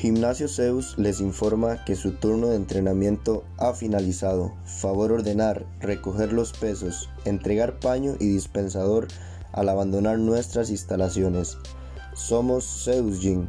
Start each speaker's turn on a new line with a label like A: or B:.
A: Gimnasio Zeus les informa que su turno de entrenamiento ha finalizado. Favor ordenar, recoger los pesos, entregar paño y dispensador al abandonar nuestras instalaciones. Somos Zeus Gym.